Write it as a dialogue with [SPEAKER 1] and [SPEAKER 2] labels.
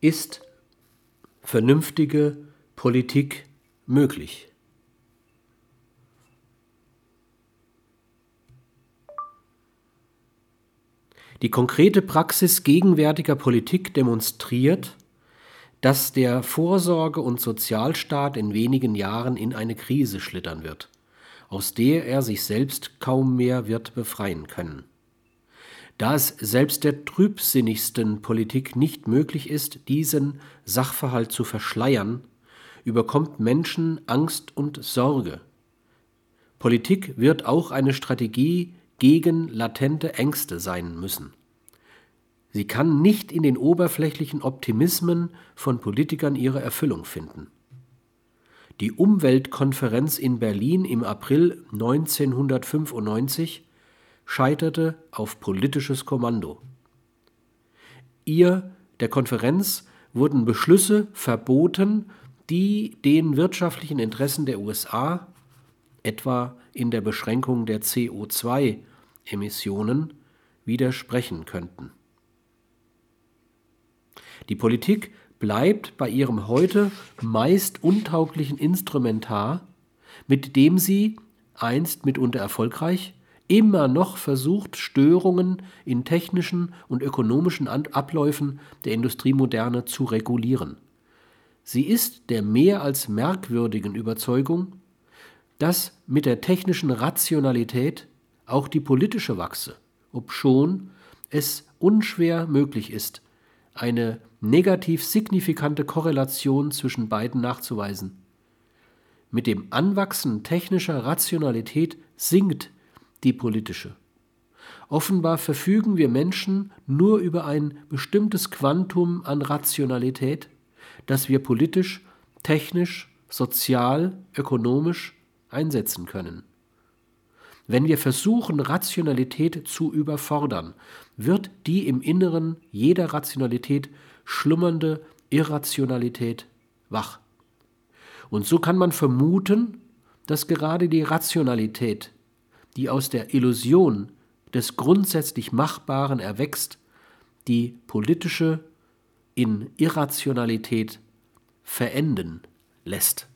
[SPEAKER 1] ist vernünftige Politik möglich. Die konkrete Praxis gegenwärtiger Politik demonstriert, dass der Vorsorge- und Sozialstaat in wenigen Jahren in eine Krise schlittern wird, aus der er sich selbst kaum mehr wird befreien können. Da es selbst der trübsinnigsten Politik nicht möglich ist, diesen Sachverhalt zu verschleiern, überkommt Menschen Angst und Sorge. Politik wird auch eine Strategie gegen latente Ängste sein müssen. Sie kann nicht in den oberflächlichen Optimismen von Politikern ihre Erfüllung finden. Die Umweltkonferenz in Berlin im April 1995 scheiterte auf politisches Kommando. Ihr, der Konferenz, wurden Beschlüsse verboten, die den wirtschaftlichen Interessen der USA, etwa in der Beschränkung der CO2 Emissionen widersprechen könnten. Die Politik bleibt bei ihrem heute meist untauglichen Instrumentar, mit dem sie, einst mitunter erfolgreich, immer noch versucht, Störungen in technischen und ökonomischen Abläufen der Industriemoderne zu regulieren. Sie ist der mehr als merkwürdigen Überzeugung, dass mit der technischen Rationalität auch die politische wachse, obschon es unschwer möglich ist, eine negativ signifikante Korrelation zwischen beiden nachzuweisen. Mit dem Anwachsen technischer Rationalität sinkt die politische. Offenbar verfügen wir Menschen nur über ein bestimmtes Quantum an Rationalität, das wir politisch, technisch, sozial, ökonomisch einsetzen können. Wenn wir versuchen, Rationalität zu überfordern, wird die im Inneren jeder Rationalität schlummernde Irrationalität wach. Und so kann man vermuten, dass gerade die Rationalität, die aus der Illusion des grundsätzlich Machbaren erwächst, die politische in Irrationalität verenden lässt.